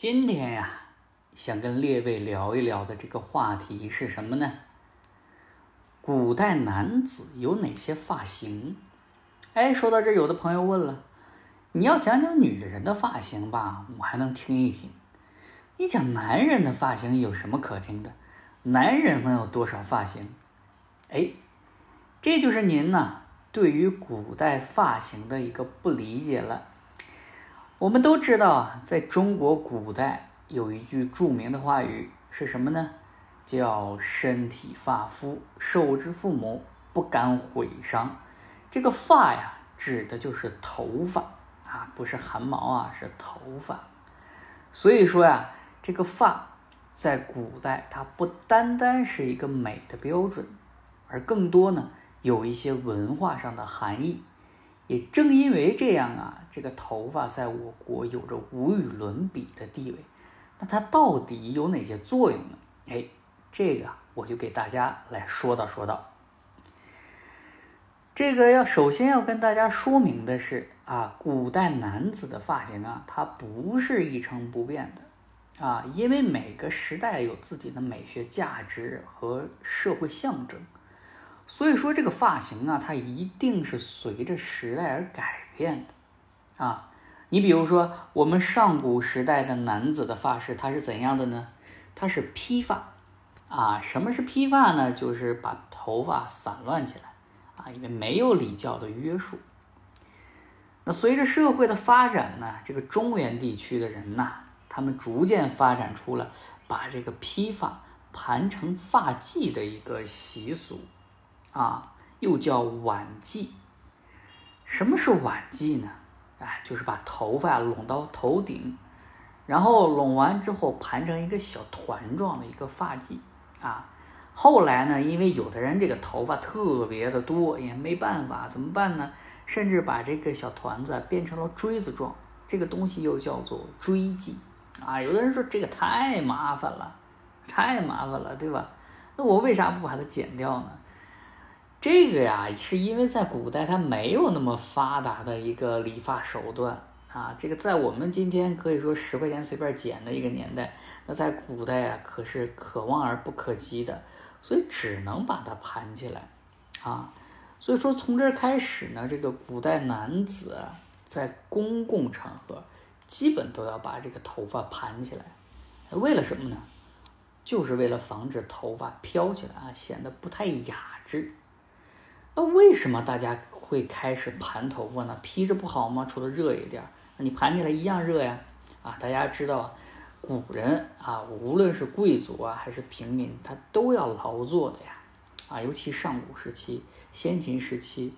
今天呀，想跟列位聊一聊的这个话题是什么呢？古代男子有哪些发型？哎，说到这，有的朋友问了，你要讲讲女人的发型吧，我还能听一听。你讲男人的发型有什么可听的？男人能有多少发型？哎，这就是您呐对于古代发型的一个不理解了。我们都知道啊，在中国古代有一句著名的话语是什么呢？叫“身体发肤，受之父母，不敢毁伤”。这个发呀，指的就是头发啊，不是汗毛啊，是头发。所以说呀，这个发在古代它不单单是一个美的标准，而更多呢有一些文化上的含义。也正因为这样啊，这个头发在我国有着无与伦比的地位。那它到底有哪些作用呢？哎，这个我就给大家来说道说道。这个要首先要跟大家说明的是啊，古代男子的发型啊，它不是一成不变的啊，因为每个时代有自己的美学价值和社会象征。所以说这个发型啊，它一定是随着时代而改变的，啊，你比如说我们上古时代的男子的发饰，它是怎样的呢？它是披发，啊，什么是披发呢？就是把头发散乱起来，啊，因为没有礼教的约束。那随着社会的发展呢，这个中原地区的人呐，他们逐渐发展出了把这个披发盘成发髻的一个习俗。啊，又叫挽髻。什么是挽髻呢？哎，就是把头发拢到头顶，然后拢完之后盘成一个小团状的一个发髻。啊，后来呢，因为有的人这个头发特别的多，也没办法，怎么办呢？甚至把这个小团子变成了锥子状，这个东西又叫做锥髻。啊，有的人说这个太麻烦了，太麻烦了，对吧？那我为啥不把它剪掉呢？这个呀，是因为在古代它没有那么发达的一个理发手段啊。这个在我们今天可以说十块钱随便剪的一个年代，那在古代啊可是可望而不可及的，所以只能把它盘起来啊。所以说从这儿开始呢，这个古代男子在公共场合基本都要把这个头发盘起来，为了什么呢？就是为了防止头发飘起来啊，显得不太雅致。那为什么大家会开始盘头发呢？披着不好吗？除了热一点，那你盘起来一样热呀！啊，大家知道，古人啊，无论是贵族啊还是平民，他都要劳作的呀！啊，尤其上古时期、先秦时期，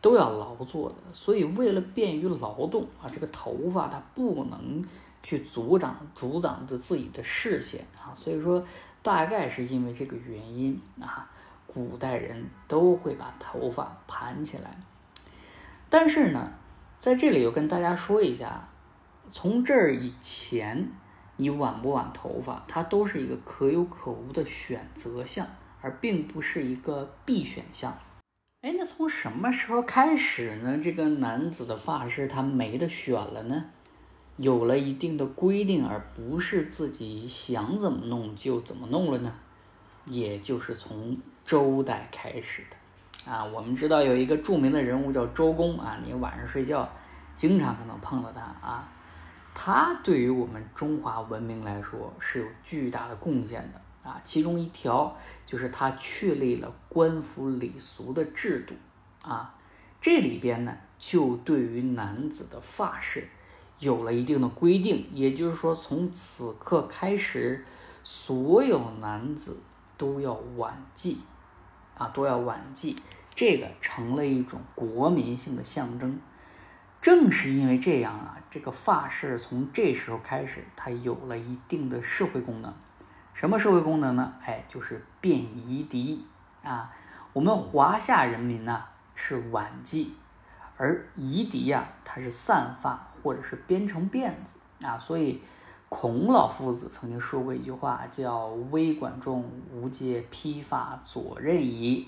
都要劳作的。所以为了便于劳动啊，这个头发它不能去阻挡阻挡着自己的视线啊。所以说，大概是因为这个原因啊。古代人都会把头发盘起来，但是呢，在这里又跟大家说一下，从这儿以前，你挽不挽头发，它都是一个可有可无的选择项，而并不是一个必选项。哎，那从什么时候开始呢？这个男子的发饰他没得选了呢？有了一定的规定，而不是自己想怎么弄就怎么弄了呢？也就是从周代开始的，啊，我们知道有一个著名的人物叫周公啊，你晚上睡觉经常可能碰到他啊，他对于我们中华文明来说是有巨大的贡献的啊，其中一条就是他确立了官服礼俗的制度啊，这里边呢就对于男子的发饰有了一定的规定，也就是说从此刻开始，所有男子。都要挽髻，啊，都要挽髻，这个成了一种国民性的象征。正是因为这样啊，这个发饰从这时候开始，它有了一定的社会功能。什么社会功能呢？哎，就是辨夷狄啊。我们华夏人民呢是挽髻，而夷狄呀，它是散发或者是编成辫子啊，所以。孔老夫子曾经说过一句话，叫“微管仲，吾皆披发左衽矣”。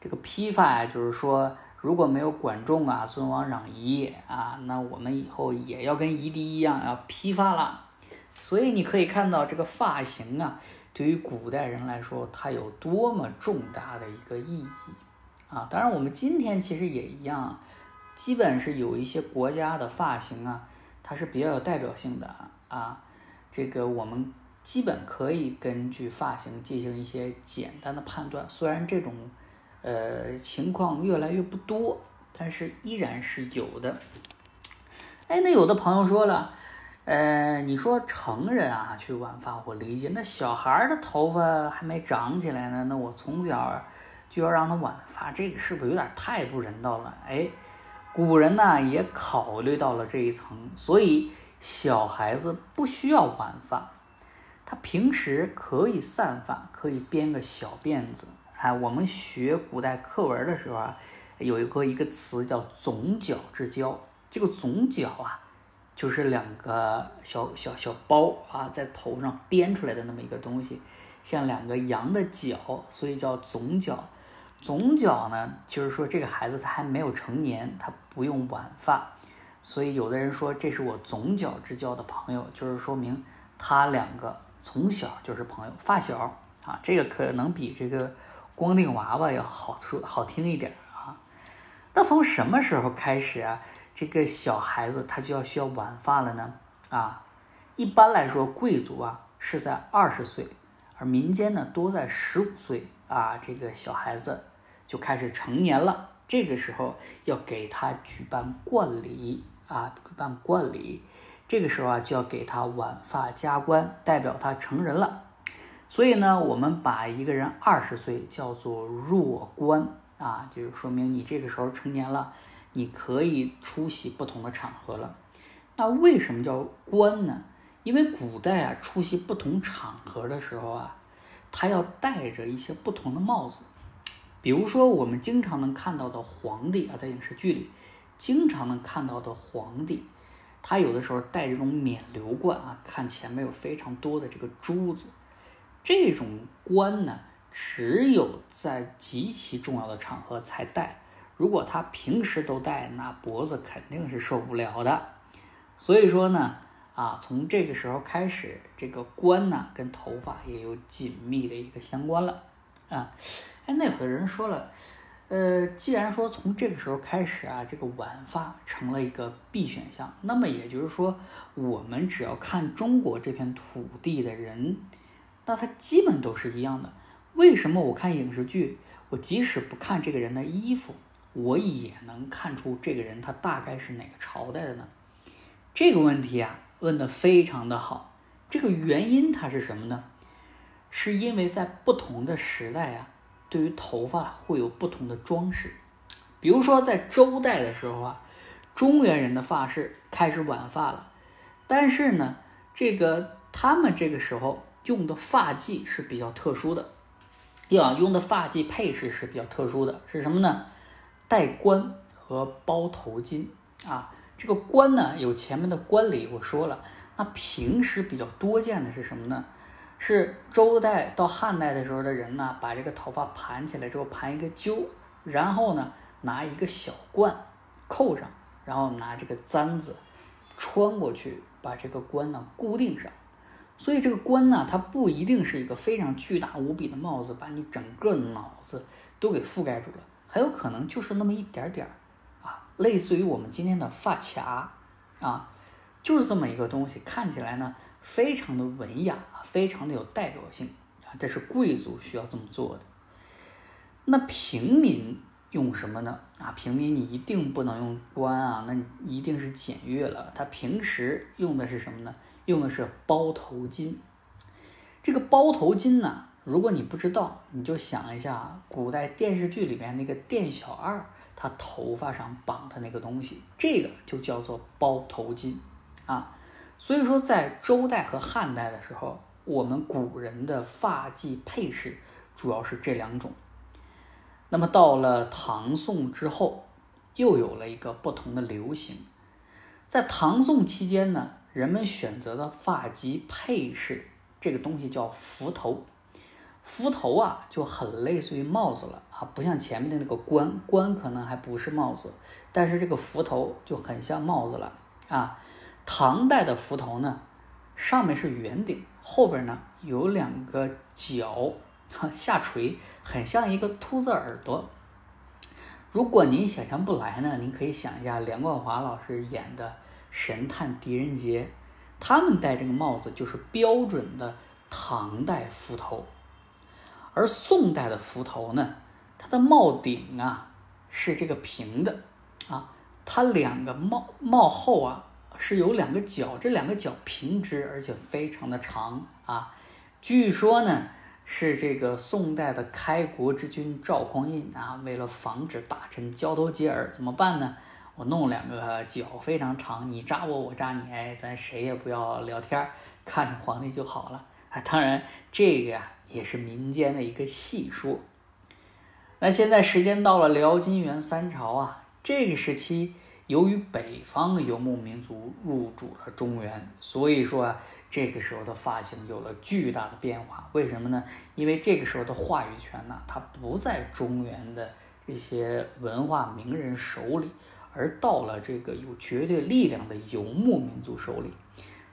这个披发呀，就是说，如果没有管仲啊、尊王攘夷啊，那我们以后也要跟夷狄一样要披发了。所以你可以看到这个发型啊，对于古代人来说，它有多么重大的一个意义啊！当然，我们今天其实也一样，基本是有一些国家的发型啊，它是比较有代表性的啊。这个我们基本可以根据发型进行一些简单的判断，虽然这种呃情况越来越不多，但是依然是有的。哎，那有的朋友说了。呃，你说成人啊去挽发，我理解。那小孩的头发还没长起来呢，那我从小就要让他挽发，这个是不是有点太不人道了？哎，古人呢也考虑到了这一层，所以小孩子不需要挽发，他平时可以散发，可以编个小辫子。哎，我们学古代课文的时候啊，有一个一个词叫总角之交，这个总角啊。就是两个小小小包啊，在头上编出来的那么一个东西，像两个羊的角，所以叫总角。总角呢，就是说这个孩子他还没有成年，他不用挽发，所以有的人说这是我总角之交的朋友，就是说明他两个从小就是朋友，发小啊，这个可能比这个光腚娃娃要好说好听一点啊。那从什么时候开始啊？这个小孩子他就要需要挽发了呢啊，一般来说贵族啊是在二十岁，而民间呢多在十五岁啊，这个小孩子就开始成年了。这个时候要给他举办冠礼啊，办冠礼，这个时候啊就要给他挽发加冠，代表他成人了。所以呢，我们把一个人二十岁叫做弱冠啊，就是说明你这个时候成年了。你可以出席不同的场合了，那为什么叫冠呢？因为古代啊，出席不同场合的时候啊，他要戴着一些不同的帽子。比如说，我们经常能看到的皇帝啊，在影视剧里经常能看到的皇帝，他有的时候戴这种冕旒冠啊，看前面有非常多的这个珠子。这种冠呢，只有在极其重要的场合才戴。如果他平时都戴，那脖子肯定是受不了的。所以说呢，啊，从这个时候开始，这个冠呢跟头发也有紧密的一个相关了啊。哎，那有的人说了，呃，既然说从这个时候开始啊，这个晚发成了一个必选项，那么也就是说，我们只要看中国这片土地的人，那他基本都是一样的。为什么我看影视剧，我即使不看这个人的衣服？我也能看出这个人他大概是哪个朝代的呢？这个问题啊问的非常的好。这个原因它是什么呢？是因为在不同的时代啊，对于头发会有不同的装饰。比如说在周代的时候啊，中原人的发饰开始挽发了，但是呢，这个他们这个时候用的发髻是比较特殊的，要用的发髻配饰是比较特殊的，是什么呢？戴冠和包头巾啊，这个冠呢有前面的冠礼，我说了，那平时比较多见的是什么呢？是周代到汉代的时候的人呢，把这个头发盘起来之后盘一个揪，然后呢拿一个小冠扣上，然后拿这个簪子穿过去，把这个冠呢固定上。所以这个冠呢，它不一定是一个非常巨大无比的帽子，把你整个脑子都给覆盖住了。很有可能就是那么一点点儿啊，类似于我们今天的发卡啊，就是这么一个东西，看起来呢非常的文雅，非常的有代表性啊，这是贵族需要这么做的。那平民用什么呢？啊，平民你一定不能用冠啊，那你一定是简约了。他平时用的是什么呢？用的是包头巾。这个包头巾呢？如果你不知道，你就想一下古代电视剧里面那个店小二，他头发上绑的那个东西，这个就叫做包头巾啊。所以说，在周代和汉代的时候，我们古人的发髻配饰主要是这两种。那么到了唐宋之后，又有了一个不同的流行。在唐宋期间呢，人们选择的发髻配饰这个东西叫幞头。幞头啊，就很类似于帽子了啊，不像前面的那个冠，冠可能还不是帽子，但是这个幞头就很像帽子了啊。唐代的幞头呢，上面是圆顶，后边呢有两个角 下垂，很像一个兔子耳朵。如果您想象不来呢，您可以想一下梁冠华老师演的《神探狄仁杰》，他们戴这个帽子就是标准的唐代幞头，而宋代的幞头呢，它的帽顶啊是这个平的啊，它两个帽帽后啊是有两个角，这两个角平直而且非常的长啊，据说呢。是这个宋代的开国之君赵匡胤啊，为了防止大臣交头接耳，怎么办呢？我弄两个角非常长，你扎我，我扎你，哎，咱谁也不要聊天，看着皇帝就好了啊。当然，这个呀也是民间的一个戏说。那现在时间到了辽金元三朝啊，这个时期由于北方的游牧民族入主了中原，所以说啊。这个时候的发型有了巨大的变化，为什么呢？因为这个时候的话语权呢，它不在中原的这些文化名人手里，而到了这个有绝对力量的游牧民族手里。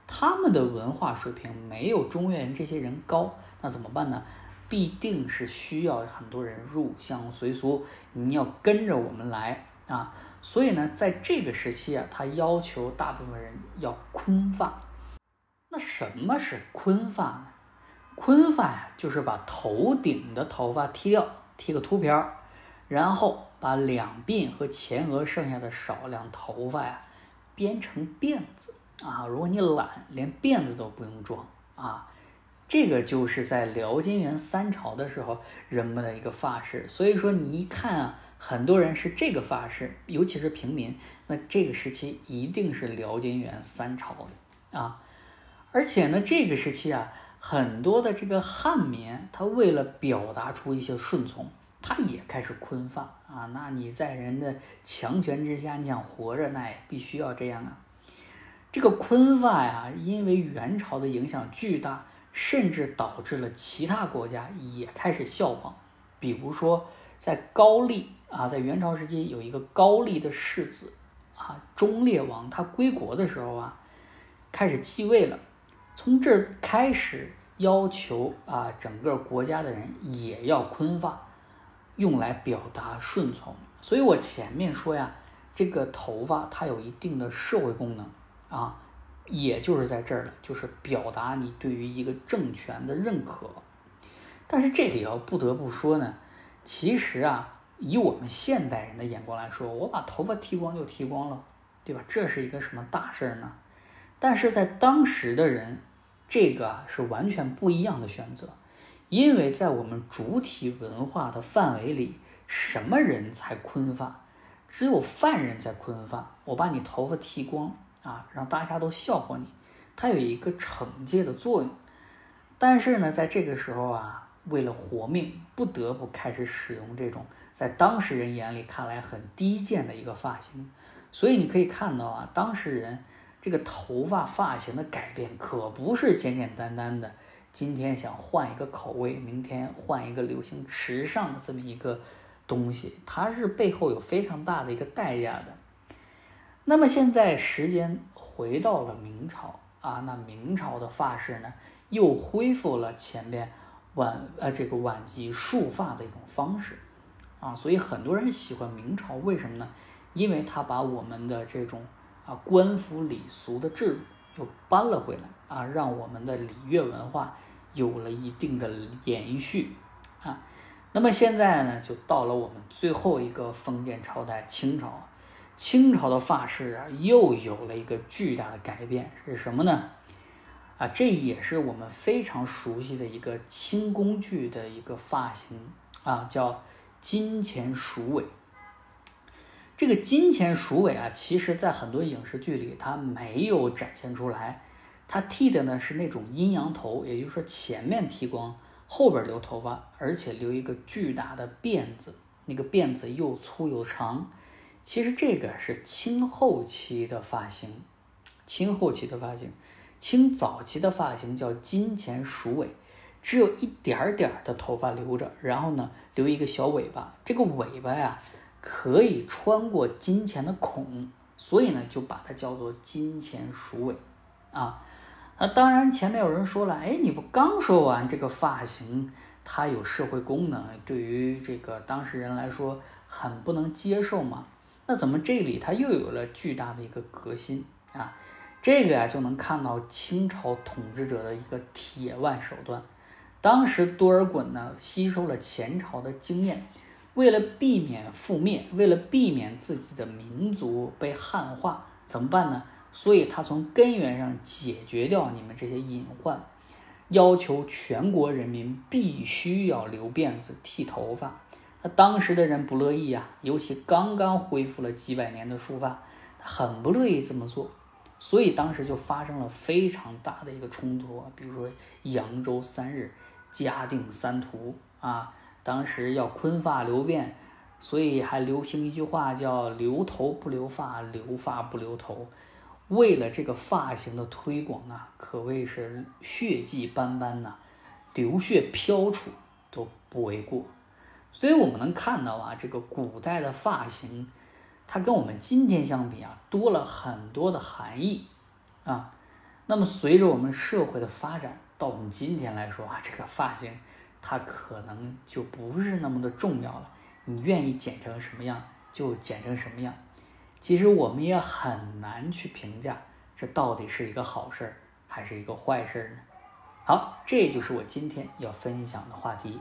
他们的文化水平没有中原这些人高，那怎么办呢？必定是需要很多人入乡随俗，你要跟着我们来啊！所以呢，在这个时期啊，他要求大部分人要坤发。那什么是坤发呢？坤发呀，就是把头顶的头发剃掉，剃个秃瓢，然后把两鬓和前额剩下的少量头发呀编成辫子啊。如果你懒，连辫子都不用装啊。这个就是在辽金元三朝的时候人们的一个发式。所以说，你一看啊，很多人是这个发式，尤其是平民，那这个时期一定是辽金元三朝的啊。而且呢，这个时期啊，很多的这个汉民，他为了表达出一些顺从，他也开始坤发啊。那你在人的强权之下，你想活着，那也必须要这样啊。这个坤发呀，因为元朝的影响巨大，甚至导致了其他国家也开始效仿。比如说，在高丽啊，在元朝时期有一个高丽的世子啊，忠烈王，他归国的时候啊，开始继位了。从这开始要求啊，整个国家的人也要坤发，用来表达顺从。所以我前面说呀，这个头发它有一定的社会功能啊，也就是在这儿了，就是表达你对于一个政权的认可。但是这里要不得不说呢，其实啊，以我们现代人的眼光来说，我把头发剃光就剃光了，对吧？这是一个什么大事儿呢？但是在当时的人。这个是完全不一样的选择，因为在我们主体文化的范围里，什么人才坤发？只有犯人才坤发。我把你头发剃光啊，让大家都笑话你，它有一个惩戒的作用。但是呢，在这个时候啊，为了活命，不得不开始使用这种在当事人眼里看来很低贱的一个发型。所以你可以看到啊，当事人。这个头发发型的改变可不是简简单单的，今天想换一个口味，明天换一个流行时尚的这么一个东西，它是背后有非常大的一个代价的。那么现在时间回到了明朝啊，那明朝的发式呢，又恢复了前边晚呃这个晚集束发的一种方式啊，所以很多人喜欢明朝，为什么呢？因为它把我们的这种。啊，官府礼俗的制度又搬了回来啊，让我们的礼乐文化有了一定的延续啊。那么现在呢，就到了我们最后一个封建朝代清朝，清朝的发饰啊，又有了一个巨大的改变，是什么呢？啊，这也是我们非常熟悉的一个清宫剧的一个发型啊，叫金钱鼠尾。这个金钱鼠尾啊，其实在很多影视剧里它没有展现出来，它剃的呢是那种阴阳头，也就是说前面剃光，后边留头发，而且留一个巨大的辫子，那个辫子又粗又长。其实这个是清后期的发型，清后期的发型，清早期的发型叫金钱鼠尾，只有一点点的头发留着，然后呢留一个小尾巴，这个尾巴呀。可以穿过金钱的孔，所以呢，就把它叫做金钱鼠尾啊。那当然，前面有人说了，哎，你不刚说完这个发型它有社会功能，对于这个当事人来说很不能接受吗？那怎么这里它又有了巨大的一个革新啊？这个呀，就能看到清朝统治者的一个铁腕手段。当时多尔衮呢，吸收了前朝的经验，为了避免覆灭，为了避免自己的民族被汉化，怎么办呢？所以他从根源上解决掉你们这些隐患，要求全国人民必须要留辫子、剃头发。那当时的人不乐意呀，尤其刚刚恢复了几百年的书法，很不乐意这么做。所以当时就发生了非常大的一个冲突，比如说扬州三日、嘉定三屠啊，当时要坤发留辫，所以还流行一句话叫“留头不留发，留发不留头”。为了这个发型的推广啊，可谓是血迹斑斑呐，流血飘出都不为过。所以我们能看到啊，这个古代的发型。它跟我们今天相比啊，多了很多的含义啊。那么随着我们社会的发展，到我们今天来说啊，这个发型它可能就不是那么的重要了。你愿意剪成什么样就剪成什么样。其实我们也很难去评价这到底是一个好事儿还是一个坏事儿呢。好，这就是我今天要分享的话题。